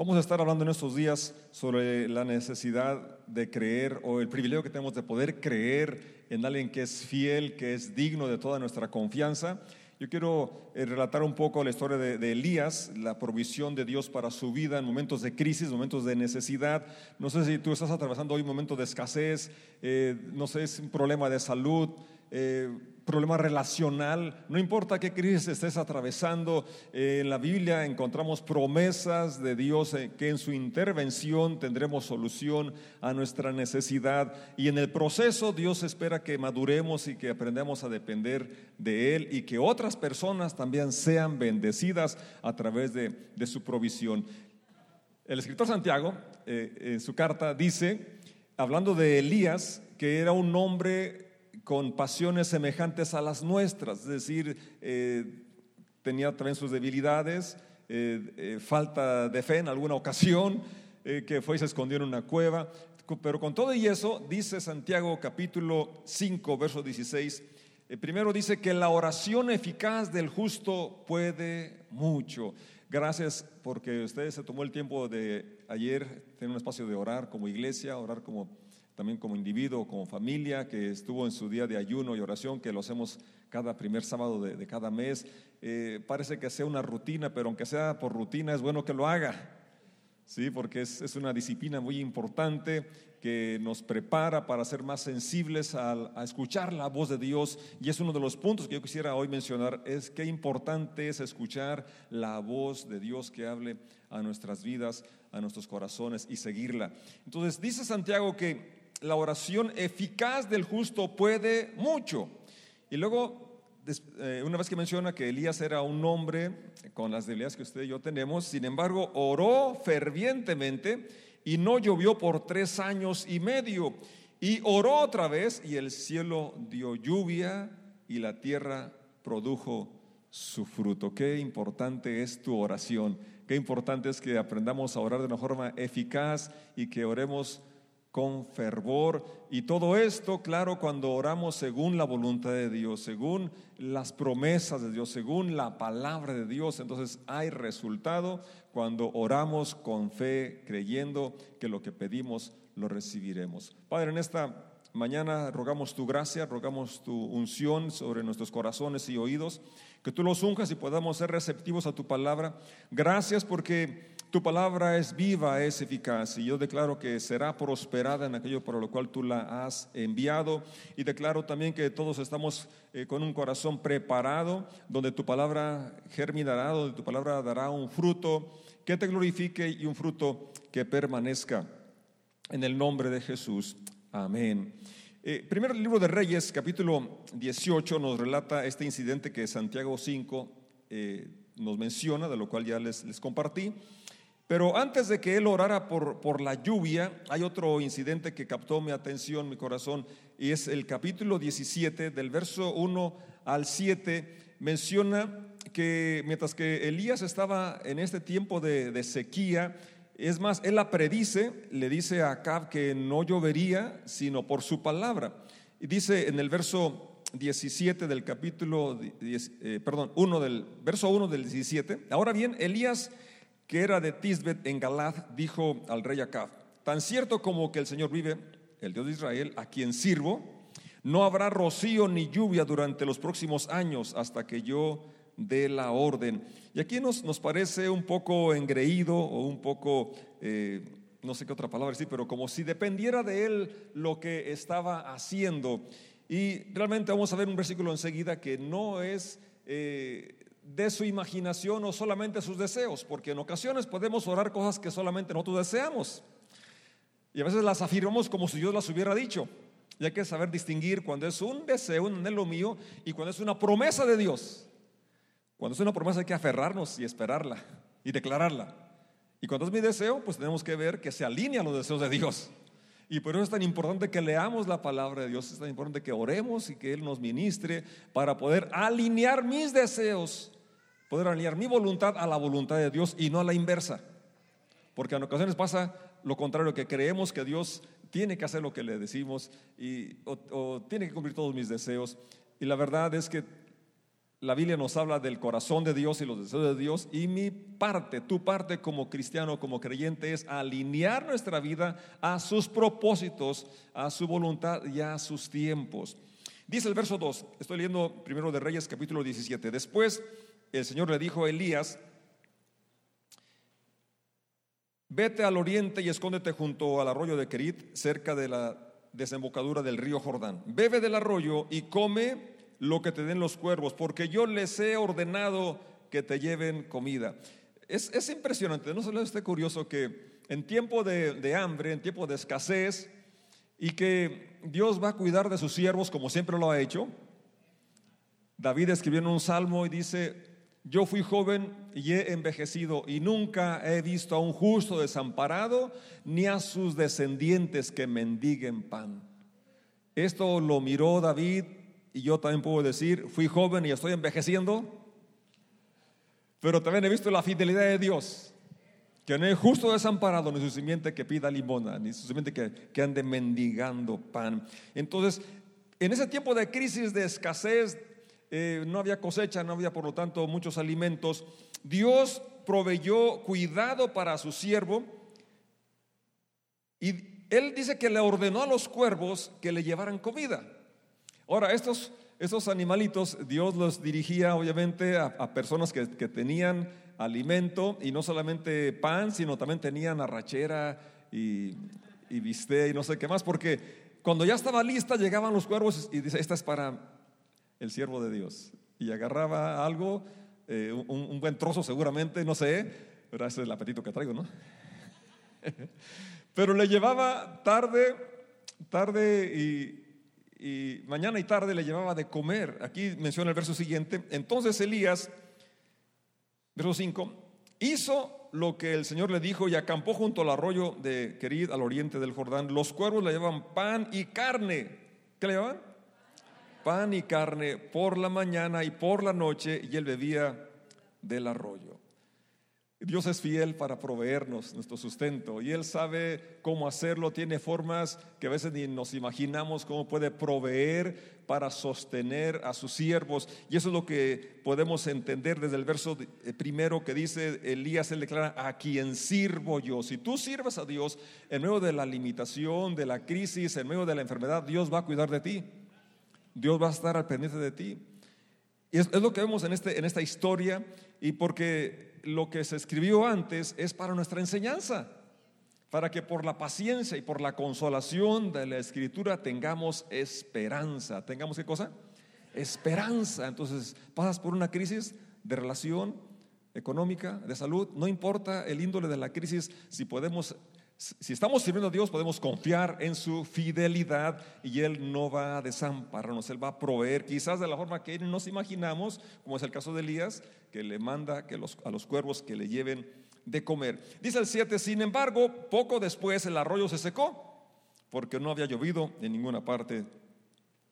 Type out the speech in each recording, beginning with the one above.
Vamos a estar hablando en estos días sobre la necesidad de creer o el privilegio que tenemos de poder creer en alguien que es fiel, que es digno de toda nuestra confianza. Yo quiero eh, relatar un poco la historia de, Elías, la provisión de Dios para su vida en momentos de crisis, momentos de necesidad. No sé si tú estás atravesando hoy un momento de escasez, eh, no sé, es un problema de salud, eh, problema relacional, no importa qué crisis estés atravesando, eh, en la Biblia encontramos promesas de Dios eh, que en su intervención tendremos solución a nuestra necesidad y en el proceso Dios espera que maduremos y que aprendamos a depender de Él y que otras personas también sean bendecidas a través de, su provisión. El escritor Santiago en su carta dice, hablando de Elías, que era un hombre con pasiones semejantes a las nuestras, es decir, eh, tenía también sus debilidades, eh, eh, falta de fe en alguna ocasión, que fue y se escondió en una cueva, pero con todo y eso, dice Santiago capítulo 5, verso 16, primero dice que la oración eficaz del justo puede mucho. Gracias porque ustedes se tomó el tiempo de ayer tener un espacio de orar como iglesia, orar como también como individuo, como familia, que estuvo en su día de ayuno y oración, que lo hacemos cada primer sábado de, cada mes. Eh, parece que sea una rutina, pero aunque sea por rutina, es bueno que lo haga, ¿sí? porque es, es una disciplina muy importante que nos prepara para ser más sensibles a, a, escuchar la voz de Dios. Y es uno de los puntos que yo quisiera hoy mencionar, es qué importante es escuchar la voz de Dios que hable a nuestras vidas, a nuestros corazones y seguirla. Entonces dice Santiago que la oración eficaz del justo puede mucho. Y luego, eh, una vez que menciona que Elías era un hombre con las debilidades que usted y yo tenemos, sin embargo, oró fervientemente y no llovió por tres años y medio. Y oró otra vez y el cielo dio lluvia y la tierra produjo su fruto. Qué importante es tu oración. Qué importante es que aprendamos a orar de una forma eficaz y que oremos con fervor. Y todo esto, claro, cuando oramos según la voluntad de Dios, según las promesas de Dios, según la palabra de Dios, entonces hay resultado cuando oramos con fe, creyendo que lo que pedimos lo recibiremos. Padre, en esta mañana rogamos tu gracia, rogamos tu unción sobre nuestros corazones y oídos, que tú los unjas y podamos ser receptivos a tu palabra. Gracias porque tu palabra es viva, es eficaz y yo declaro que será prosperada en aquello por lo cual tú la has enviado y declaro también que todos estamos eh, con un corazón preparado donde tu palabra germinará, donde tu palabra dará un fruto que te glorifique y un fruto que permanezca. En el nombre de Jesús. Amén. Eh, primero el libro de Reyes, capítulo 18, nos relata este incidente que Santiago 5 eh, nos menciona, de lo cual ya les, les compartí. Pero antes de que él orara por, por, la lluvia, hay otro incidente que captó mi atención, mi corazón, y es el capítulo 17, del verso 1 al 7, menciona que mientras que Elías estaba en este tiempo de, sequía, es más, él la predice, le dice a Acab que no llovería, sino por su palabra. Y dice en el verso 17 del capítulo, eh, perdón, 1 del verso 1 del 17, ahora bien, Elías que era de Tisbet en Galad, dijo al rey Acab, tan cierto como que el Señor vive, el Dios de Israel, a quien sirvo, no habrá rocío ni lluvia durante los próximos años hasta que yo dé la orden. Y aquí nos, nos parece un poco engreído o un poco, eh, no sé qué otra palabra decir, pero como si dependiera de él lo que estaba haciendo. Y realmente vamos a ver un versículo enseguida que no es... Eh, de su imaginación o solamente sus deseos, porque en ocasiones podemos orar cosas que solamente nosotros deseamos. Y a veces las afirmamos como si Dios las hubiera dicho. Y hay que saber distinguir cuando es un deseo, un anhelo mío, y cuando es una promesa de Dios. Cuando es una promesa hay que aferrarnos y esperarla y declararla. Y cuando es mi deseo, pues tenemos que ver que se alinea a los deseos de Dios. Y por eso es tan importante que leamos la palabra de Dios, es tan importante que oremos y que Él nos ministre para poder alinear mis deseos poder alinear mi voluntad a la voluntad de Dios y no a la inversa. Porque en ocasiones pasa lo contrario, que creemos que Dios tiene que hacer lo que le decimos y, o, tiene que cumplir todos mis deseos. Y la verdad es que la Biblia nos habla del corazón de Dios y los deseos de Dios y mi parte, tu parte como cristiano, como creyente es alinear nuestra vida a sus propósitos, a su voluntad y a sus tiempos. Dice el verso 2, estoy leyendo primero de Reyes capítulo 17. Después el Señor le dijo a Elías, vete al oriente y escóndete junto al arroyo de Kerit, cerca de la desembocadura del río Jordán. Bebe del arroyo y come lo que te den los cuervos, porque yo les he ordenado que te lleven comida. Es, impresionante, no solo esté curioso que en tiempo de, hambre, en tiempo de escasez, y que Dios va a cuidar de sus siervos como siempre lo ha hecho. David escribió en un salmo y dice, yo fui joven y he envejecido y nunca he visto a un justo desamparado ni a sus descendientes que mendiguen pan. Esto lo miró David y yo también puedo decir, fui joven y estoy envejeciendo, pero también he visto la fidelidad de Dios, que no es justo desamparado ni su simiente que pida limona, ni su simiente que, que ande mendigando pan. Entonces, en ese tiempo de crisis, de escasez, eh, no había cosecha, no había por lo tanto muchos alimentos, Dios proveyó cuidado para su siervo y él dice que le ordenó a los cuervos que le llevaran comida. Ahora, estos, estos animalitos, Dios los dirigía obviamente a, personas que, tenían alimento y no solamente pan, sino también tenían arrachera y, y y no sé qué más, porque cuando ya estaba lista llegaban los cuervos y dice, esta es para el siervo de Dios. Y agarraba algo, eh, un, buen trozo seguramente, no sé, pero ese es el apetito que traigo, ¿no? pero le llevaba tarde, tarde y, y mañana y tarde le llevaba de comer. Aquí menciona el verso siguiente. Entonces Elías, verso 5, hizo lo que el Señor le dijo y acampó junto al arroyo de Querid al oriente del Jordán. Los cuervos le llevaban pan y carne. ¿Qué le llevaban? Pan y carne por la mañana y por la noche y él bebía del arroyo. Dios es fiel para proveernos nuestro sustento y Él sabe cómo hacerlo, tiene formas que a veces ni nos imaginamos cómo puede proveer para sostener a sus siervos. Y eso es lo que podemos entender desde el verso eh, primero que dice Elías, él declara, a quien sirvo yo. Si tú sirves a Dios en medio de la limitación, de la crisis, en medio de la enfermedad, Dios va a cuidar de ti. Dios va a estar al pendiente de ti. Y es, es lo que vemos en, este, en esta historia y porque lo que se escribió antes es para nuestra enseñanza, para que por la paciencia y por la consolación de la escritura tengamos esperanza. ¿Tengamos qué cosa? Esperanza. Entonces, pasas por una crisis de relación económica, de salud, no importa el índole de la crisis, si podemos si estamos sirviendo a Dios, podemos confiar en su fidelidad y Él no va a desampararnos, Él va a proveer, quizás de la forma que nos imaginamos, como es el caso de Elías, que le manda a los cuervos que le lleven de comer. Dice el 7, sin embargo, poco después el arroyo se secó, porque no había llovido en ninguna parte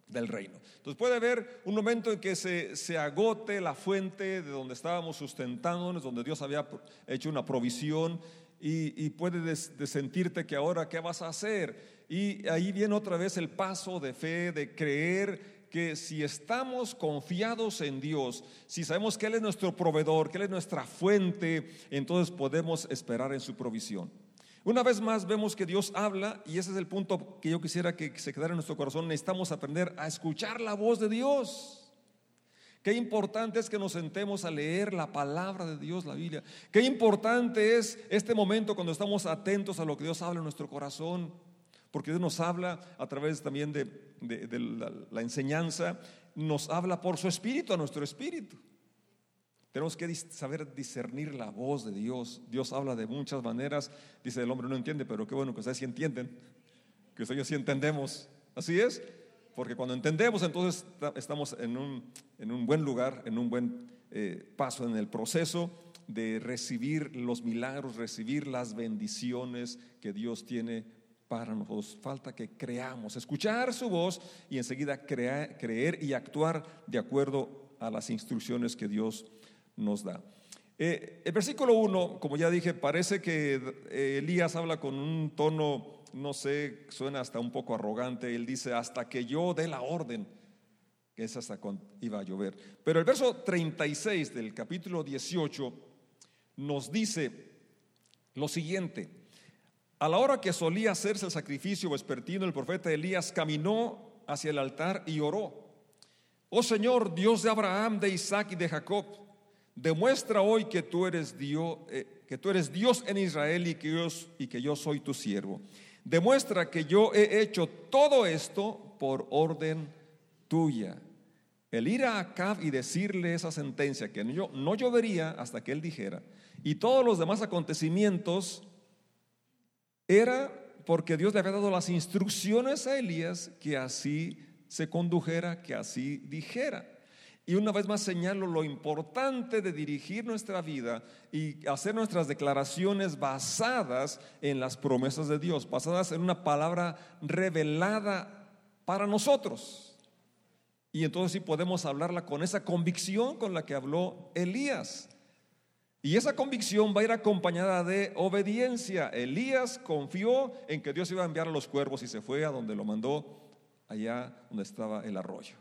del reino. Entonces puede haber un momento en que se, se, agote la fuente de donde estábamos sustentándonos, donde Dios había hecho una provisión y, puedes sentirte que ahora qué vas a hacer. Y ahí viene otra vez el paso de fe, de creer que si estamos confiados en Dios, si sabemos que Él es nuestro proveedor, que Él es nuestra fuente, entonces podemos esperar en su provisión. Una vez más vemos que Dios habla y ese es el punto que yo quisiera que se quedara en nuestro corazón. Necesitamos aprender a escuchar la voz de Dios. Qué importante es que nos sentemos a leer la palabra de Dios, la Biblia. Qué importante es este momento cuando estamos atentos a lo que Dios habla en nuestro corazón. Porque Dios nos habla a través también de, la, enseñanza, nos habla por su espíritu, a nuestro espíritu. Tenemos que saber discernir la voz de Dios. Dios habla de muchas maneras. Dice el hombre no entiende, pero qué bueno que ustedes sí entienden. Que ustedes sí entendemos. Así es. Porque cuando entendemos, entonces estamos en un, en un buen lugar, en un buen eh, paso en el proceso de recibir los milagros, recibir las bendiciones que Dios tiene para nosotros. Falta que creamos, escuchar su voz y enseguida creer y actuar de acuerdo a las instrucciones que Dios nos da. Eh, el versículo 1, como ya dije, parece que Elías habla con un tono no sé, suena hasta un poco arrogante, él dice, hasta que yo dé la orden que es hasta cuando iba a llover. Pero el verso 36 del capítulo 18 nos dice lo siguiente. A la hora que solía hacerse el sacrificio vespertino, el profeta Elías caminó hacia el altar y oró. Oh Señor, Dios de Abraham, de Isaac y de Jacob, demuestra hoy que tú eres Dios, eh, que tú eres Dios en Israel y que, yo, y que yo soy tu siervo. Demuestra que yo he hecho todo esto por orden tuya. El ir a Acab y decirle esa sentencia que no, no llovería hasta que él dijera, y todos los demás acontecimientos, era porque Dios le había dado las instrucciones a Elías que así se condujera, que así dijera. Y una vez más señalo lo importante de dirigir nuestra vida y hacer nuestras declaraciones basadas en las promesas de Dios, basadas en una palabra revelada para nosotros. Y entonces sí podemos hablarla con esa convicción con la que habló Elías. Y esa convicción va a ir acompañada de obediencia. Elías confió en que Dios iba a enviar a los cuervos y se fue a donde lo mandó, allá donde estaba el arroyo.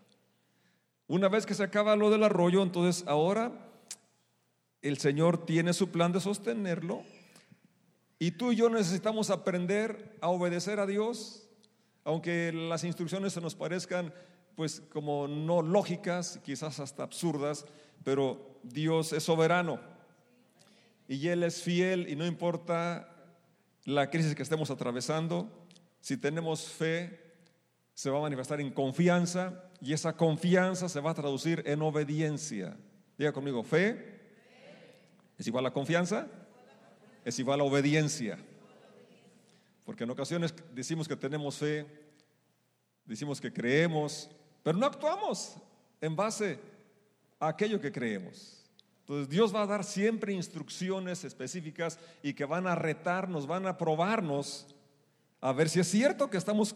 Una vez que se acaba lo del arroyo, entonces ahora el Señor tiene su plan de sostenerlo y tú y yo necesitamos aprender a obedecer a Dios, aunque las instrucciones se nos parezcan pues como no lógicas, quizás hasta absurdas, pero Dios es soberano y Él es fiel y no importa la crisis que estemos atravesando, si tenemos fe, se va a manifestar en confianza y esa confianza se va a traducir en obediencia. Diga conmigo, fe es igual a confianza, es igual a obediencia. Porque en ocasiones decimos que tenemos fe, decimos que creemos, pero no actuamos en base a aquello que creemos. Entonces Dios va a dar siempre instrucciones específicas y que van a retarnos, van a probarnos a ver si es cierto que estamos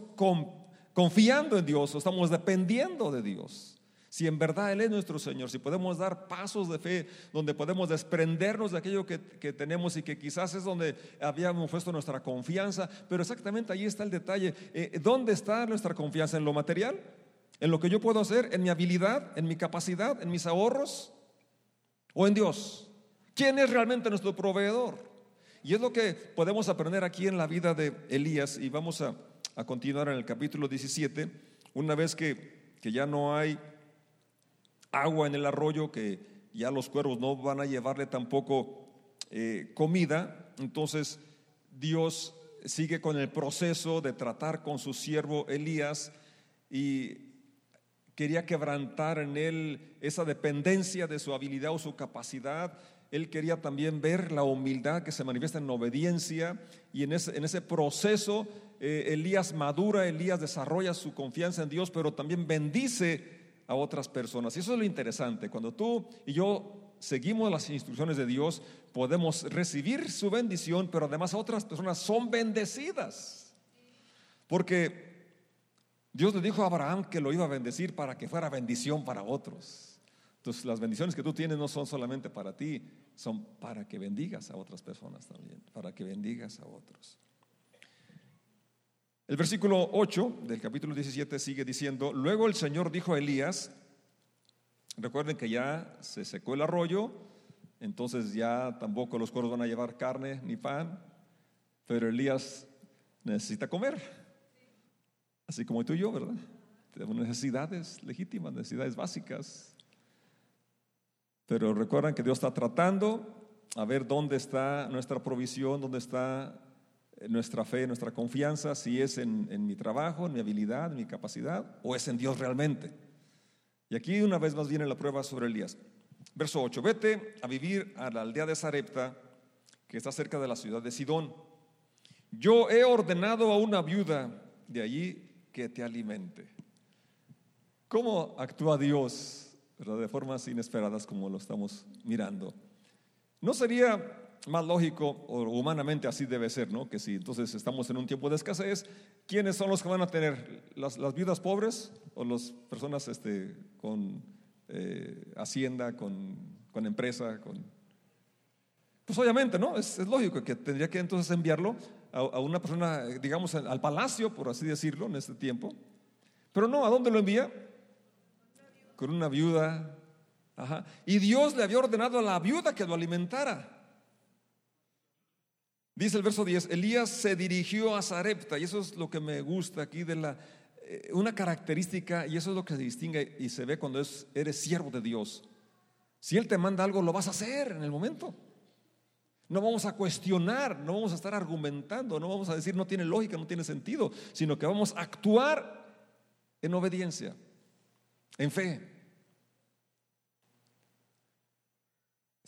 confiando en Dios o estamos dependiendo de Dios. Si en verdad Él es nuestro Señor, si podemos dar pasos de fe donde podemos desprendernos de aquello que, tenemos y que quizás es donde habíamos puesto nuestra confianza, pero exactamente ahí está el detalle. Eh, ¿Dónde está nuestra confianza? ¿En lo material? en lo que yo puedo hacer, en mi habilidad, en mi capacidad, en mis ahorros o en Dios. ¿Quién es realmente nuestro proveedor? Y es lo que podemos aprender aquí en la vida de Elías y vamos a, continuar en el capítulo 17, una vez que, ya no hay agua en el arroyo, que ya los cuervos no van a llevarle tampoco eh, comida, entonces Dios sigue con el proceso de tratar con su siervo Elías y quería quebrantar en él esa dependencia de su habilidad o su capacidad. Él quería también ver la humildad que se manifiesta en obediencia y en ese, en ese proceso eh, Elías madura, Elías desarrolla su confianza en Dios, pero también bendice a otras personas. Y eso es lo interesante. Cuando tú y yo seguimos las instrucciones de Dios, podemos recibir su bendición, pero además otras personas son bendecidas. Porque Dios le dijo a Abraham que lo iba a bendecir para que fuera bendición para otros. Entonces las bendiciones que tú tienes no son solamente para ti, son para que bendigas a otras personas también, para que bendigas a otros. El versículo 8 del capítulo 17 sigue diciendo, luego el Señor dijo a Elías, recuerden que ya se secó el arroyo, entonces ya tampoco los coros van a llevar carne ni pan, pero Elías necesita comer así como tú y yo, ¿verdad? Tenemos necesidades legítimas, necesidades básicas. Pero recuerdan que Dios está tratando a ver dónde está nuestra provisión, dónde está nuestra fe, nuestra confianza, si es en, en, mi trabajo, en mi habilidad, en mi capacidad, o es en Dios realmente. Y aquí una vez más viene la prueba sobre Elías. Verso 8, vete a vivir a la aldea de Sarepta, que está cerca de la ciudad de Sidón. Yo he ordenado a una viuda de allí que te alimente. ¿Cómo actúa Dios de formas inesperadas como lo estamos mirando? ¿No sería más lógico, o humanamente así debe ser, ¿no? Que si entonces estamos en un tiempo de escasez, ¿quiénes son los que van a tener? ¿Las, las viudas pobres o las personas este, con eh, hacienda, con, empresa? Con... Pues obviamente, ¿no? Es lógico que tendría que entonces enviarlo a, una persona, digamos, al palacio, por así decirlo, en este tiempo. Pero no, ¿a dónde lo envía? Con una viuda. Y Dios le había ordenado a la viuda que lo alimentara. Dice el verso 10, Elías se dirigió a Zarepta, y eso es lo que me gusta aquí de la, eh, una característica, y eso es lo que se distingue y se ve cuando es, eres siervo de Dios. Si Él te manda algo, lo vas a hacer en el momento. No vamos a cuestionar, no vamos a estar argumentando, no vamos a decir no tiene lógica, no tiene sentido, sino que vamos a actuar en obediencia, en fe.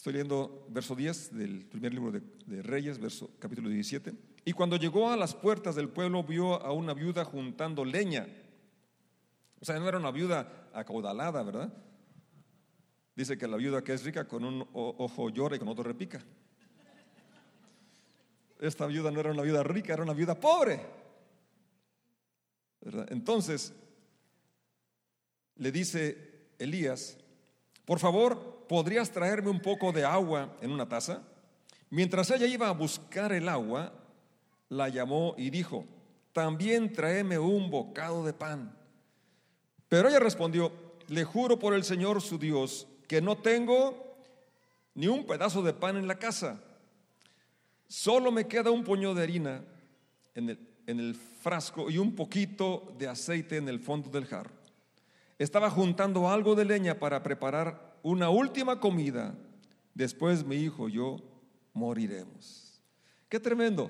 Estoy leyendo verso 10 del primer libro de, Reyes, verso, capítulo 17. Y cuando llegó a las puertas del pueblo, vio a una viuda juntando leña. O sea, no era una viuda acaudalada, ¿verdad? Dice que la viuda que es rica con un ojo llora y con otro repica. Esta viuda no era una viuda rica, era una viuda pobre. Entonces, le dice Elías, por favor, ¿podrías traerme un poco de agua en una taza? Mientras ella iba a buscar el agua, la llamó y dijo, también tráeme un bocado de pan. Pero ella respondió, le juro por el Señor su Dios que no tengo ni un pedazo de pan en la casa. Solo me queda un puño de harina en el, en el frasco y un poquito de aceite en el fondo del jarro. Estaba juntando algo de leña para preparar una última comida. Después mi hijo y yo moriremos. Qué tremendo.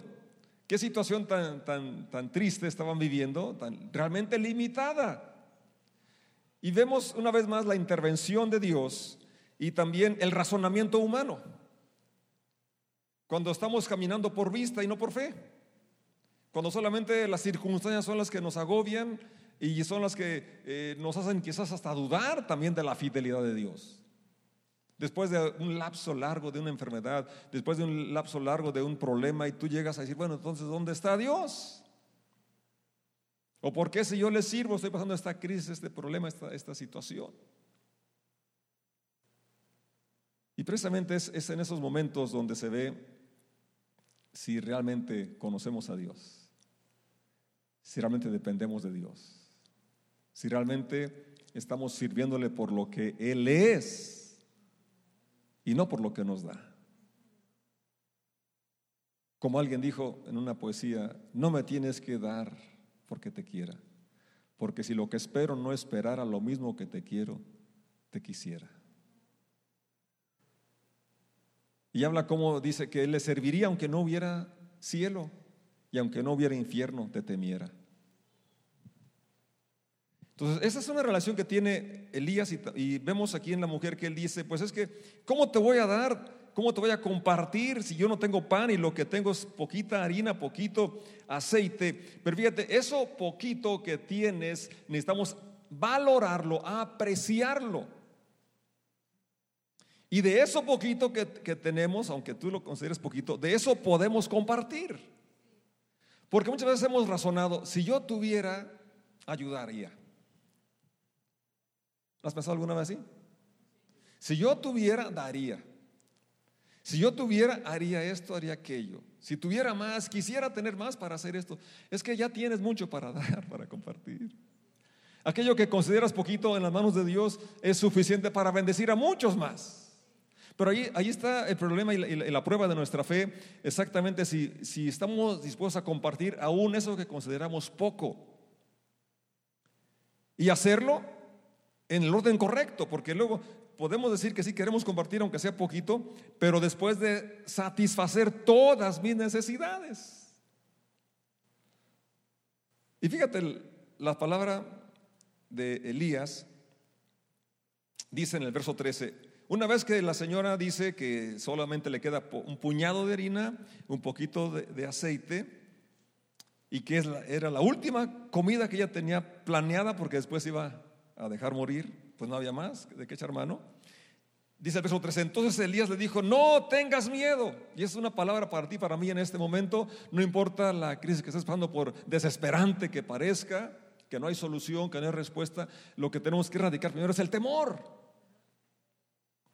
Qué situación tan, tan, tan triste estaban viviendo, tan realmente limitada. Y vemos una vez más la intervención de Dios y también el razonamiento humano. Cuando estamos caminando por vista y no por fe. Cuando solamente las circunstancias son las que nos agobian y son las que eh, nos hacen quizás hasta dudar también de la fidelidad de Dios. Después de un lapso largo de una enfermedad, después de un lapso largo de un problema y tú llegas a decir, bueno, entonces, ¿dónde está Dios? ¿O por qué si yo le sirvo estoy pasando esta crisis, este problema, esta, situación? Y precisamente es en esos momentos donde se ve si realmente conocemos a Dios, si realmente dependemos de Dios si realmente estamos sirviéndole por lo que Él es y no por lo que nos da. Como alguien dijo en una poesía, no me tienes que dar porque te quiera, porque si lo que espero no esperara lo mismo que te quiero, te quisiera. Y habla como dice que Él le serviría aunque no hubiera cielo y aunque no hubiera infierno, te temiera. Entonces, esa es una relación que tiene Elías y, vemos aquí en la mujer que él dice, pues es que, ¿cómo te voy a dar? ¿Cómo te voy a compartir si yo no tengo pan y lo que tengo es poquita harina, poquito aceite? Pero fíjate, eso poquito que tienes, necesitamos valorarlo, apreciarlo. Y de eso poquito que, tenemos, aunque tú lo consideres poquito, de eso podemos compartir. Porque muchas veces hemos razonado, si yo tuviera, ayudaría. Has pensado alguna vez así? Si yo tuviera, daría. Si yo tuviera, haría esto, haría aquello. Si tuviera más, quisiera tener más para hacer esto. Es que ya tienes mucho para dar, para compartir. Aquello que consideras poquito en las manos de Dios es suficiente para bendecir a muchos más. Pero ahí, ahí está el problema y la, prueba de nuestra fe, exactamente si, si estamos dispuestos a compartir aún eso que consideramos poco. Y hacerlo en el orden correcto, porque luego podemos decir que sí queremos compartir aunque sea poquito, pero después de satisfacer todas mis necesidades. Y fíjate, la palabra de Elías dice en el verso 13, una vez que la señora dice que solamente le queda un puñado de harina, un poquito de, aceite, y que era la última comida que ella tenía planeada porque después iba a dejar morir, pues no había más de qué echar mano. Dice el verso 13, entonces Elías le dijo, no tengas miedo. Y es una palabra para ti, para mí en este momento, no importa la crisis que estés pasando por desesperante que parezca, que no hay solución, que no hay respuesta, lo que tenemos que erradicar primero es el temor.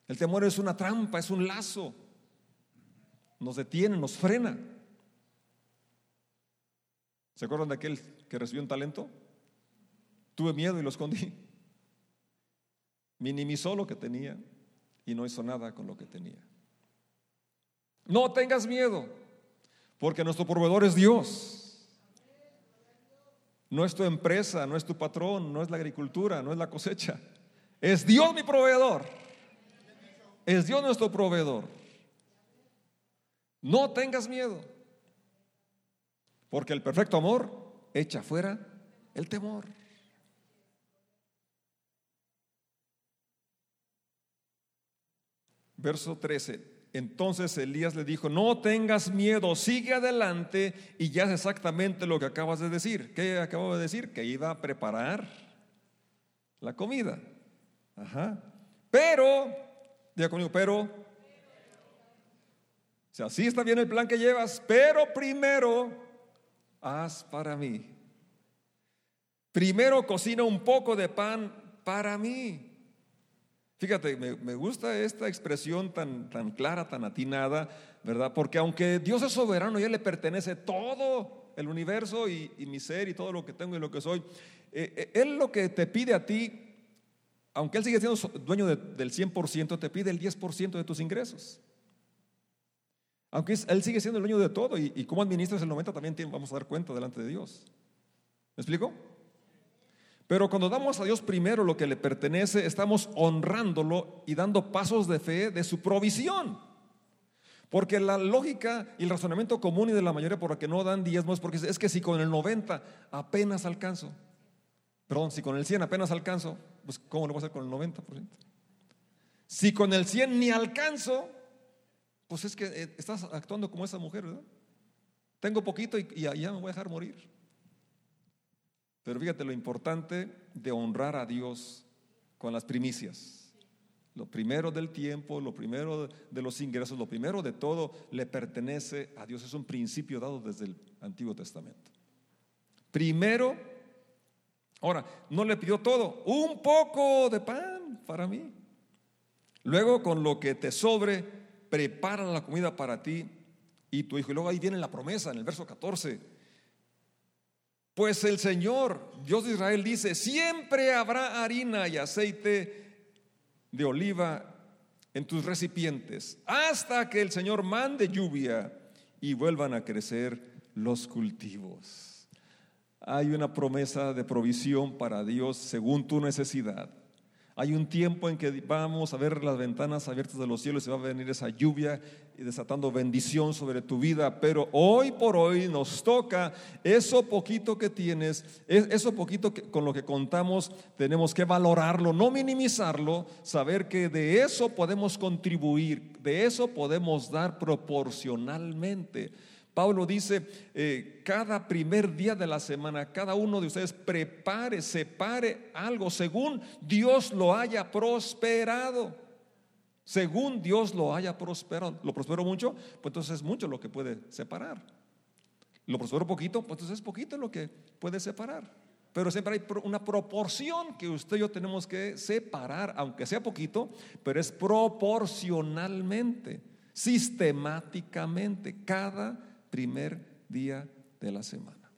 El temor es una trampa, es un lazo. Nos detiene, nos frena. ¿Se acuerdan de aquel que recibió un talento? Tuve miedo y lo escondí. Minimizó lo que tenía y no hizo nada con lo que tenía. No tengas miedo, porque nuestro proveedor es Dios. No es tu empresa, no es tu patrón, no es la agricultura, no es la cosecha. Es Dios mi proveedor. Es Dios nuestro proveedor. No tengas miedo, porque el perfecto amor echa fuera el temor. Verso 13. Entonces Elías le dijo, no tengas miedo, sigue adelante y ya es exactamente lo que acabas de decir. ¿Qué acabo de decir? Que iba a preparar la comida. Ajá. Pero, diga conmigo, pero, o sea, sí está bien el plan que llevas, pero primero haz para mí. Primero cocina un poco de pan para mí. Fíjate, me, gusta esta expresión tan, tan clara, tan atinada, ¿verdad? Porque aunque Dios es soberano y Él le pertenece todo el universo y, mi ser y todo lo que tengo y lo que soy, eh, eh, Él lo que te pide a ti, aunque Él sigue siendo dueño del 100%, te pide el 10% de tus ingresos. Aunque Él sigue siendo el dueño de todo y, y cómo administras el 90% también vamos a dar cuenta delante de Dios. ¿Me explico? Pero cuando damos a Dios primero lo que le pertenece, estamos honrándolo y dando pasos de fe de su provisión. Porque la lógica y el razonamiento común y de la mayoría por la que no dan diezmos, porque es que si con el 90 apenas alcanzo, perdón, si con el 100 apenas alcanzo, pues ¿cómo lo voy a hacer con el 90%? Si con el 100 ni alcanzo, pues es que eh, estás actuando como esa mujer, ¿verdad? Tengo poquito y, y ya me voy a dejar morir. Pero fíjate lo importante de honrar a Dios con las primicias. Lo primero del tiempo, lo primero de los ingresos, lo primero de todo le pertenece a Dios. Es un principio dado desde el Antiguo Testamento. Primero, ahora, no le pidió todo, un poco de pan para mí. Luego, con lo que te sobre, prepara la comida para ti y tu hijo. Y luego ahí viene la promesa en el verso 14 pues el Señor, Dios de Israel, dice, siempre habrá harina y aceite de oliva en tus recipientes, hasta que el Señor mande lluvia y vuelvan a crecer los cultivos. Hay una promesa de provisión para Dios según tu necesidad. Hay un tiempo en que vamos a ver las ventanas abiertas de los cielos y va a venir esa lluvia y desatando bendición sobre tu vida. Pero hoy por hoy nos toca eso poquito que tienes, eso poquito con lo que contamos, tenemos que valorarlo, no minimizarlo, saber que de eso podemos contribuir, de eso podemos dar proporcionalmente. Pablo dice, eh, cada primer día de la semana, cada uno de ustedes prepare, separe algo según Dios lo haya prosperado. Según Dios lo haya prosperado. ¿Lo prosperó mucho? Pues entonces es mucho lo que puede separar. ¿Lo prosperó poquito? Pues entonces es poquito lo que puede separar. Pero siempre hay una proporción que usted y yo tenemos que separar, aunque sea poquito, pero es proporcionalmente, sistemáticamente, cada primer día de la semana.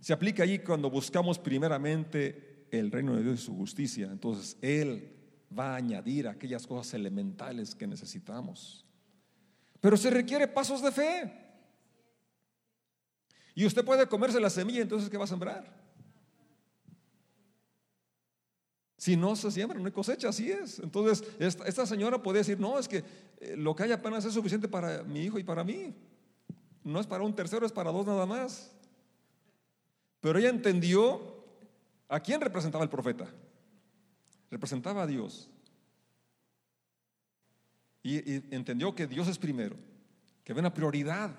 Se aplica allí cuando buscamos primeramente el reino de Dios y su justicia. Entonces Él va a añadir aquellas cosas elementales que necesitamos. Pero se requiere pasos de fe. Y usted puede comerse la semilla, entonces ¿qué va a sembrar? Si no se siembra, no hay cosecha, así es. Entonces, esta, señora puede decir, no, es que eh, lo que hay apenas es suficiente para mi hijo y para mí. No es para un tercero, es para dos nada más. Pero ella entendió a quién representaba el profeta. Representaba a Dios. Y, entendió que Dios es primero, que ve una prioridad.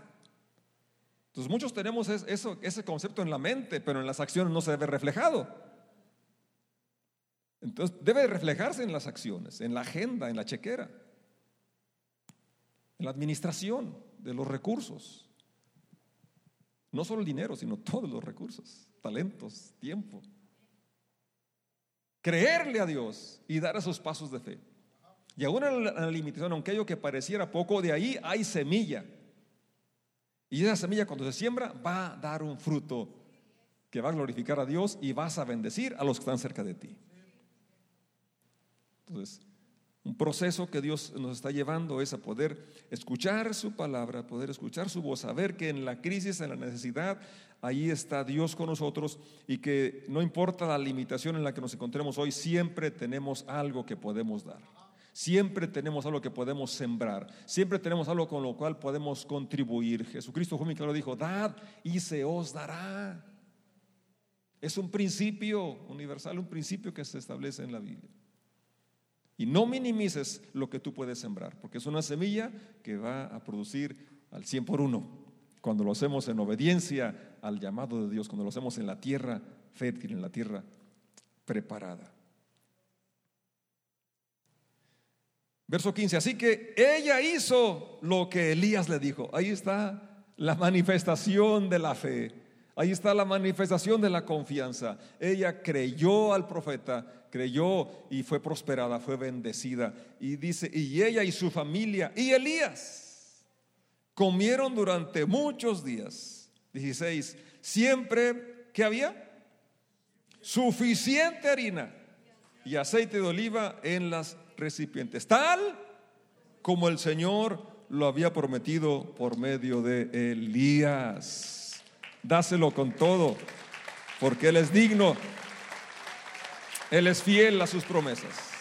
Entonces muchos tenemos eso, ese concepto en la mente, pero en las acciones no se ve reflejado. Entonces debe reflejarse en las acciones, en la agenda, en la chequera, en la administración de los recursos. No solo el dinero, sino todos los recursos, talentos, tiempo. Creerle a Dios y dar esos pasos de fe. Y aún en la limitación, aunque aquello que pareciera poco, de ahí hay semilla. Y esa semilla cuando se siembra va a dar un fruto que va a glorificar a Dios y vas a bendecir a los que están cerca de ti. Entonces, un proceso que Dios nos está llevando es a poder escuchar su palabra, poder escuchar su voz, saber que en la crisis, en la necesidad, ahí está Dios con nosotros y que no importa la limitación en la que nos encontremos hoy, siempre tenemos algo que podemos dar. Siempre tenemos algo que podemos sembrar. Siempre tenemos algo con lo cual podemos contribuir. Jesucristo fue dijo, dad y se os dará. Es un principio universal, un principio que se establece en la Biblia. Y no minimices lo que tú puedes sembrar, porque es una semilla que va a producir al 100 por uno. Cuando lo hacemos en obediencia al llamado de Dios, cuando lo hacemos en la tierra fértil, en la tierra preparada. Verso 15, así que ella hizo lo que Elías le dijo. Ahí está la manifestación de la fe. Ahí está la manifestación de la confianza. Ella creyó al profeta, creyó y fue prosperada, fue bendecida. Y dice, y ella y su familia y Elías comieron durante muchos días. 16, siempre que había suficiente harina y aceite de oliva en las recipientes, tal como el Señor lo había prometido por medio de Elías dáselo con todo, porque Él es digno, Él es fiel a sus promesas.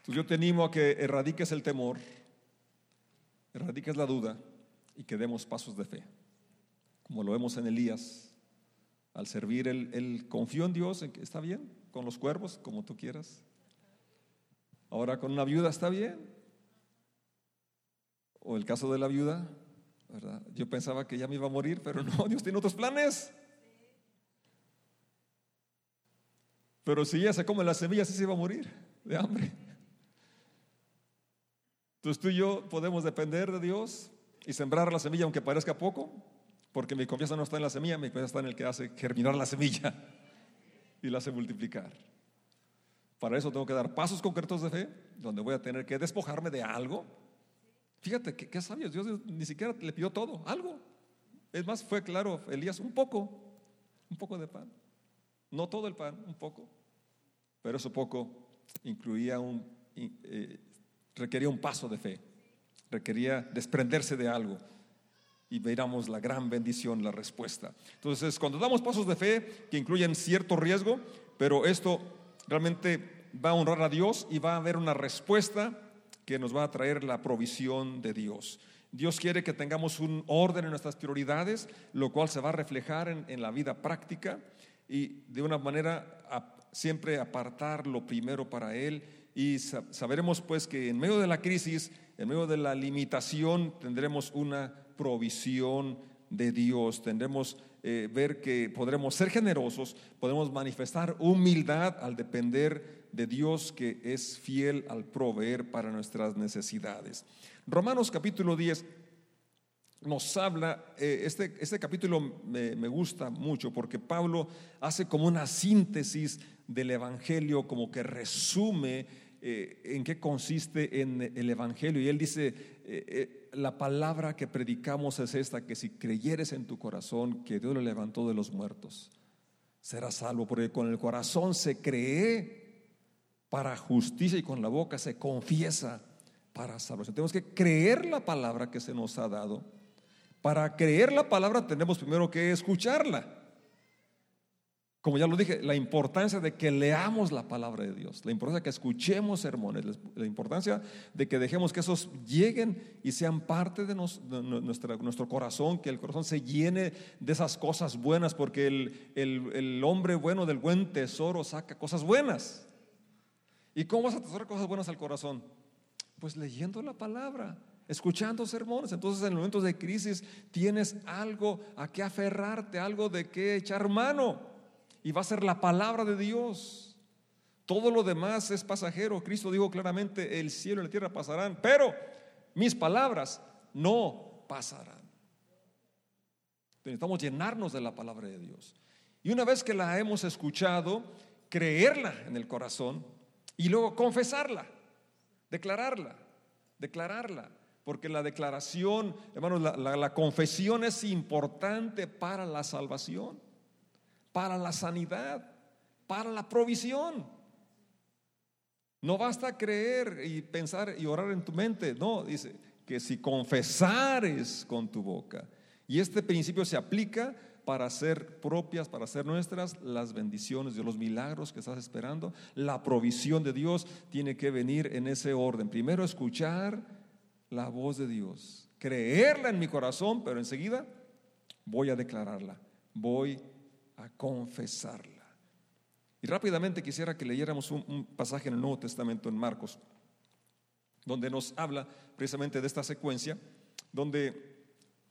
Entonces yo te animo a que erradiques el temor, erradiques la duda y que demos pasos de fe, como lo vemos en Elías. Al servir, él, él confió en Dios, está bien, con los cuervos, como tú quieras. Ahora con una viuda está bien, o el caso de la viuda, ¿verdad? Yo pensaba que ya me iba a morir, pero no, Dios tiene otros planes. Pero si ella se come las semillas, sí se iba a morir de hambre. Entonces tú y yo podemos depender de Dios y sembrar la semilla aunque parezca poco, porque mi confianza no está en la semilla, mi confianza está en el que hace germinar la semilla y la hace multiplicar. Para eso tengo que dar pasos concretos de fe, donde voy a tener que despojarme de algo Fíjate qué, sabio, Dios ni siquiera le pidió todo, algo. Es más, fue claro, Elías, un poco, un poco de pan. No todo el pan, un poco. Pero eso poco incluía un, eh, requería un paso de fe, requería desprenderse de algo. Y veríamos la gran bendición, la respuesta. Entonces, cuando damos pasos de fe que incluyen cierto riesgo, pero esto realmente va a honrar a Dios y va a haber una respuesta que nos va a traer la provisión de Dios. Dios quiere que tengamos un orden en nuestras prioridades, lo cual se va a reflejar en, la vida práctica y de una manera siempre apartar lo primero para Él. Y saberemos pues que en medio de la crisis, en medio de la limitación, tendremos una provisión de Dios. Tendremos eh, ver que podremos ser generosos, podemos manifestar humildad al depender de Dios que es fiel al proveer para nuestras necesidades. Romanos capítulo 10 nos habla, eh, este, este capítulo me, me, gusta mucho porque Pablo hace como una síntesis del Evangelio, como que resume eh, en qué consiste en el Evangelio. Y él dice, eh, la palabra que predicamos es esta, que si creyeres en tu corazón que Dios lo levantó de los muertos, serás salvo, porque con el corazón se cree para justicia y con la boca se confiesa para salvación. Tenemos que creer la palabra que se nos ha dado. Para creer la palabra tenemos primero que escucharla. Como ya lo dije, la importancia de que leamos la palabra de Dios, la importancia de que escuchemos sermones, la importancia de que dejemos que esos lleguen y sean parte de, nuestro corazón, que el corazón se llene de esas cosas buenas, porque el, el hombre bueno del buen tesoro saca cosas buenas. ¿Y cómo vas a atesorar cosas buenas al corazón? Pues leyendo la palabra, escuchando sermones. Entonces en momentos de crisis tienes algo a qué aferrarte, algo de qué echar mano. Y va a ser la palabra de Dios. Todo lo demás es pasajero. Cristo dijo claramente, el cielo y la tierra pasarán, pero mis palabras no pasarán. Necesitamos llenarnos de la palabra de Dios. Y una vez que la hemos escuchado, creerla en el corazón, y luego confesarla, declararla, declararla. Porque la declaración, hermanos, la, confesión es importante para la salvación. para la sanidad, para la provisión. No basta creer y pensar y orar en tu mente, no, dice que si confesares con tu boca. Y este principio se aplica para hacer propias, para hacer nuestras las bendiciones de los milagros que estás esperando. La provisión de Dios tiene que venir en ese orden. Primero escuchar la voz de Dios, creerla en mi corazón, pero enseguida voy a declararla, voy a confesarla. Y rápidamente quisiera que leyéramos un, un pasaje en el Nuevo Testamento en Marcos, donde nos habla precisamente de esta secuencia, donde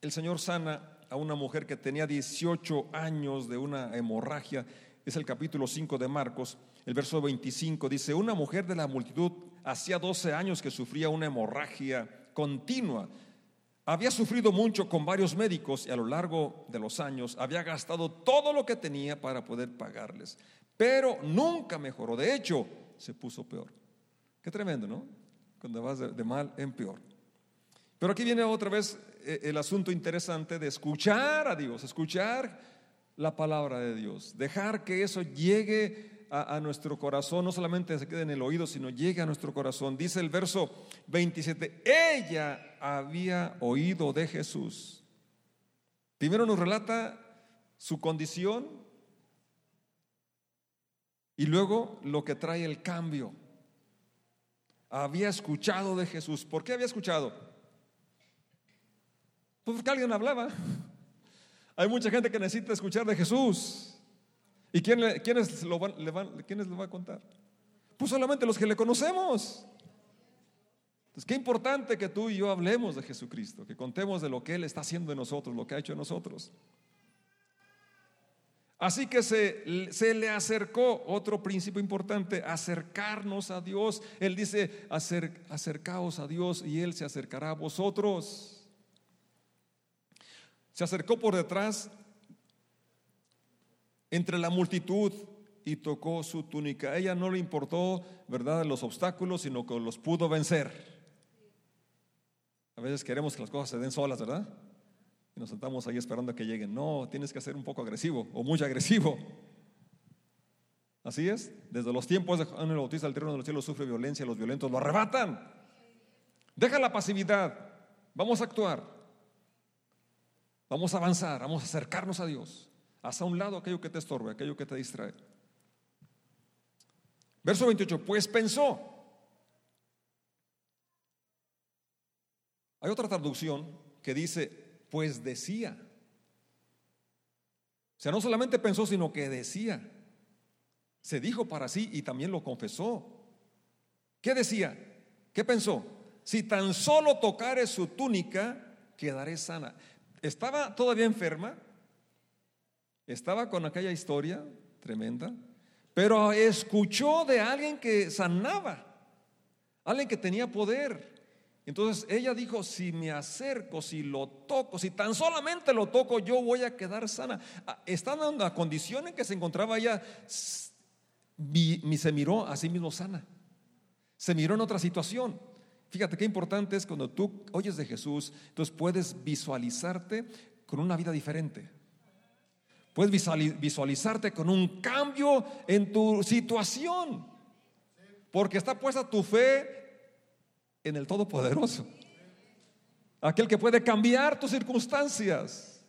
el Señor sana a una mujer que tenía 18 años de una hemorragia. Es el capítulo 5 de Marcos. El verso 25 dice, una mujer de la multitud hacía 12 años que sufría una hemorragia continua. Había sufrido mucho con varios médicos y a lo largo de los años había gastado todo lo que tenía para poder pagarles. Pero nunca mejoró. De hecho, se puso peor. Qué tremendo, ¿no? Cuando vas de mal en peor. Pero aquí viene otra vez el asunto interesante de escuchar a Dios, escuchar la palabra de Dios, dejar que eso llegue a, nuestro corazón, no solamente se quede en el oído, sino llegue a nuestro corazón. Dice el verso 27, ella había oído de Jesús. Primero nos relata su condición y luego lo que trae el cambio. Había escuchado de Jesús. ¿Por qué había escuchado? Pues porque alguien hablaba. Hay mucha gente que necesita escuchar de Jesús. ¿Y quién, quiénes, lo van, le quiénes lo va a contar? Pues solamente los que le conocemos. Entonces, qué importante que tú y yo hablemos de Jesucristo, que contemos de lo que Él está haciendo en nosotros, lo que ha hecho en nosotros. Así que se, se, le acercó otro principio importante, acercarnos a Dios. Él dice, acercaos a Dios y Él se acercará a vosotros. Se acercó por detrás entre la multitud y tocó su túnica. A ella no le importó, ¿verdad?, los obstáculos, sino que los pudo vencer. A veces queremos que las cosas se den solas, ¿verdad? Y nos sentamos ahí esperando a que lleguen. No, tienes que ser un poco agresivo o muy agresivo. Así es. Desde los tiempos de Juan el Bautista, el trono de los cielos sufre violencia, los violentos lo arrebatan. Deja la pasividad. Vamos a actuar. Vamos a avanzar, vamos a acercarnos a Dios. Haz a un lado aquello que te estorbe, aquello que te distrae. Verso 28, pues pensó. Hay otra traducción que dice, pues decía. O sea, no solamente pensó, sino que decía. Se dijo para sí y también lo confesó. ¿Qué decía? ¿Qué pensó? Si tan solo tocare su túnica, quedaré sana. Estaba todavía enferma, estaba con aquella historia tremenda, pero escuchó de alguien que sanaba, alguien que tenía poder. Entonces ella dijo, si me acerco, si lo toco, si tan solamente lo toco, yo voy a quedar sana. Ah, Estando en la condición en que se encontraba ella, se miró a sí mismo sana. Se miró en otra situación. Fíjate qué importante es cuando tú oyes de Jesús, entonces puedes visualizarte con una vida diferente. Puedes visualizarte con un cambio en tu situación. Porque está puesta tu fe en el Todopoderoso. Aquel que puede cambiar tus circunstancias.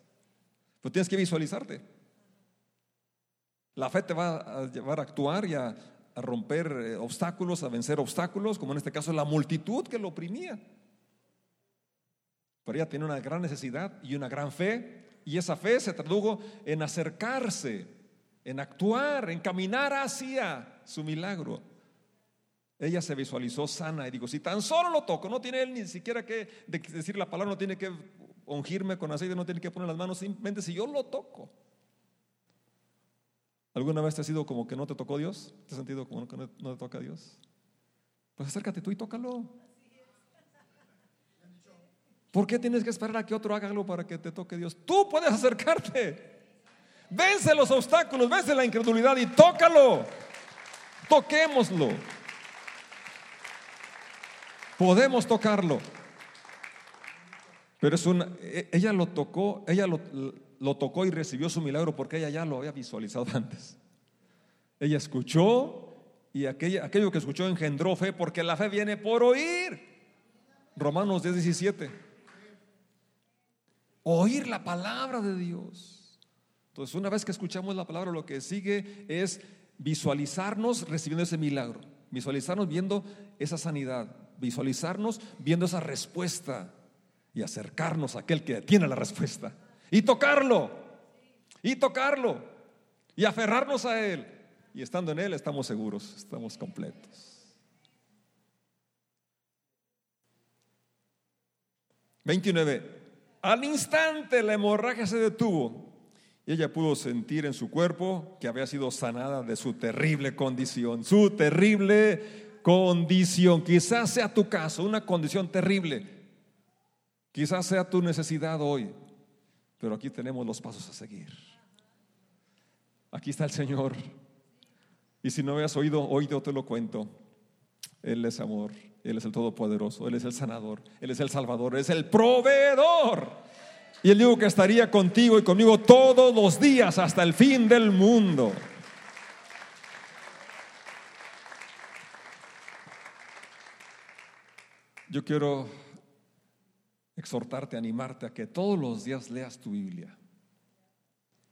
Pero tienes que visualizarte. La fe te va a llevar a actuar y a, a romper eh, obstáculos, a vencer obstáculos, como en este caso la multitud que lo oprimía. Pero ella tiene una gran necesidad y una gran fe, y esa fe se tradujo en acercarse, en actuar, en caminar hacia su milagro. Ella se visualizó sana y digo, si tan solo lo toco, no tiene él ni siquiera que decir la palabra, no tiene que ungirme con aceite, no tiene que poner las manos, simplemente si yo lo toco. ¿Alguna vez te has sido como que no te tocó Dios? ¿Te has sentido como que no te toca Dios? Pues acércate tú y tócalo. ¿Por qué tienes que esperar a que otro haga algo para que te toque Dios? Tú puedes acercarte. Vence los obstáculos, vence la incredulidad y tócalo. Toquémoslo. Podemos tocarlo. Pero es una, e, ella lo tocó, ella lo, lo tocó y recibió su milagro porque ella ya lo había visualizado antes. Ella escuchó y aquello que escuchó engendró fe porque la fe viene por oír. Romanos 10, 17. Oír la palabra de Dios. Entonces, una vez que escuchamos la palabra, lo que sigue es visualizarnos recibiendo ese milagro, visualizarnos viendo esa sanidad, visualizarnos viendo esa respuesta y acercarnos a aquel que tiene la respuesta y tocarlo, y tocarlo, y aferrarnos a Él. Y estando en Él estamos seguros, estamos completos. 29. Al instante la hemorragia se detuvo y ella pudo sentir en su cuerpo que había sido sanada de su terrible condición, su terrible condición. Quizás sea tu caso, una condición terrible. Quizás sea tu necesidad hoy, pero aquí tenemos los pasos a seguir. Aquí está el Señor. Y si no habías oído, yo te lo cuento. Él es amor, Él es el Todopoderoso, Él es el sanador, Él es el Salvador, Él es el proveedor. Y Él dijo que estaría contigo y conmigo todos los días hasta el fin del mundo. Yo quiero exhortarte, animarte a que todos los días leas tu Biblia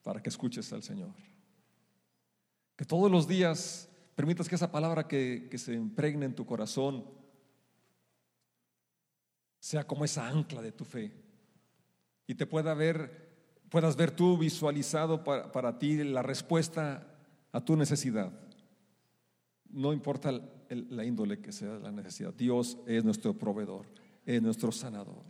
para que escuches al Señor. Que todos los días permitas que esa palabra que, que se impregne en tu corazón sea como esa ancla de tu fe y te pueda ver, puedas ver tú visualizado para, ti la respuesta a tu necesidad. No importa la índole que sea la necesidad, Dios es nuestro proveedor, es nuestro sanador.